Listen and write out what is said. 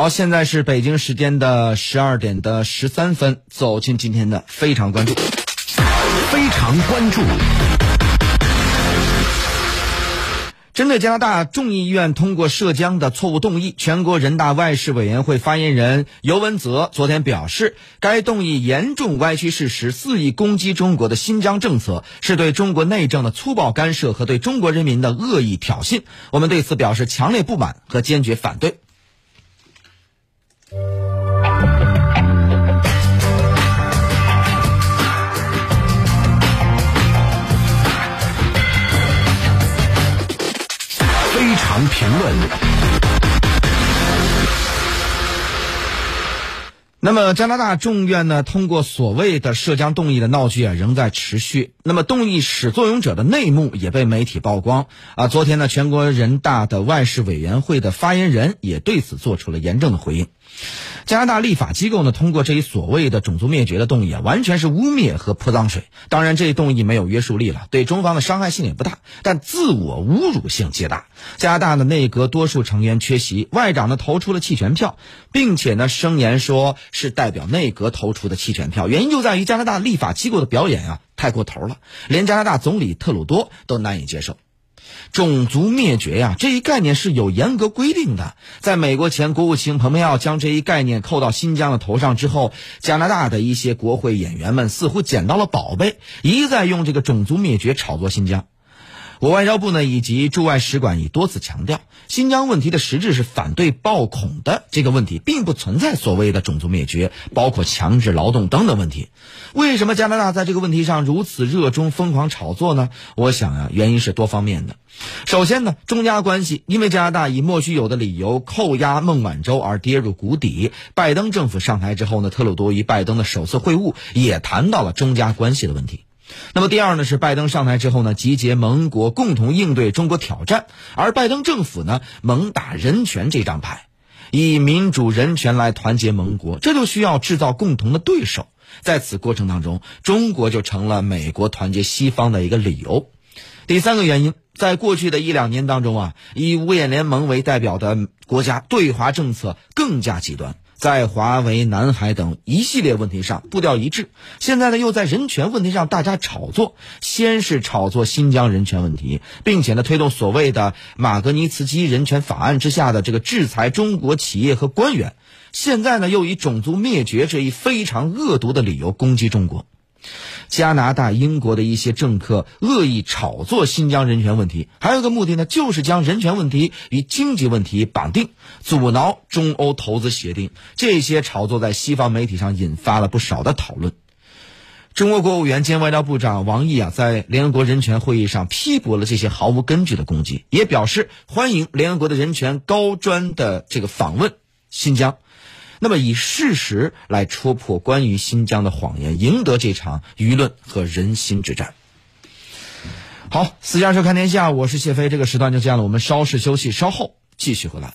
好，现在是北京时间的十二点的十三分，走进今天的非常关注。非常关注。针对加拿大众议院通过涉疆的错误动议，全国人大外事委员会发言人尤文泽昨天表示，该动议严重歪曲事实，肆意攻击中国的新疆政策，是对中国内政的粗暴干涉和对中国人民的恶意挑衅。我们对此表示强烈不满和坚决反对。评论。那么，加拿大众院呢通过所谓的涉疆动议的闹剧啊仍在持续。那么，动议始作俑者的内幕也被媒体曝光啊。昨天呢，全国人大的外事委员会的发言人也对此做出了严正的回应。加拿大立法机构呢通过这一所谓的种族灭绝的动议啊，完全是污蔑和泼脏水。当然，这一动议没有约束力了，对中方的伤害性也不大，但自我侮辱性极大。加拿大的内阁多数成员缺席，外长呢投出了弃权票，并且呢声言说是代表内阁投出的弃权票。原因就在于加拿大立法机构的表演啊太过头了，连加拿大总理特鲁多都难以接受。种族灭绝呀，这一概念是有严格规定的。在美国前国务卿蓬佩奥将这一概念扣到新疆的头上之后，加拿大的一些国会演员们似乎捡到了宝贝，一再用这个种族灭绝炒作新疆。我外交部呢以及驻外使馆已多次强调，新疆问题的实质是反对暴恐的这个问题，并不存在所谓的种族灭绝，包括强制劳动等等问题。为什么加拿大在这个问题上如此热衷疯狂炒作呢？我想啊，原因是多方面的。首先呢，中加关系因为加拿大以莫须有的理由扣押孟晚舟而跌入谷底。拜登政府上台之后呢，特鲁多与拜登的首次会晤也谈到了中加关系的问题。那么第二呢，是拜登上台之后呢，集结盟国共同应对中国挑战，而拜登政府呢，猛打人权这张牌，以民主人权来团结盟国，这就需要制造共同的对手。在此过程当中，中国就成了美国团结西方的一个理由。第三个原因，在过去的一两年当中啊，以五眼联盟为代表的国家对华政策更加极端。在华为、南海等一系列问题上步调一致，现在呢又在人权问题上大家炒作，先是炒作新疆人权问题，并且呢推动所谓的马格尼茨基人权法案之下的这个制裁中国企业和官员，现在呢又以种族灭绝这一非常恶毒的理由攻击中国。加拿大、英国的一些政客恶意炒作新疆人权问题，还有一个目的呢，就是将人权问题与经济问题绑定，阻挠中欧投资协定。这些炒作在西方媒体上引发了不少的讨论。中国国务院兼外交部长王毅啊，在联合国人权会议上批驳了这些毫无根据的攻击，也表示欢迎联合国的人权高专的这个访问新疆。那么，以事实来戳破关于新疆的谎言，赢得这场舆论和人心之战。好，私家车看天下，我是谢飞。这个时段就这样了，我们稍事休息，稍后继续回来。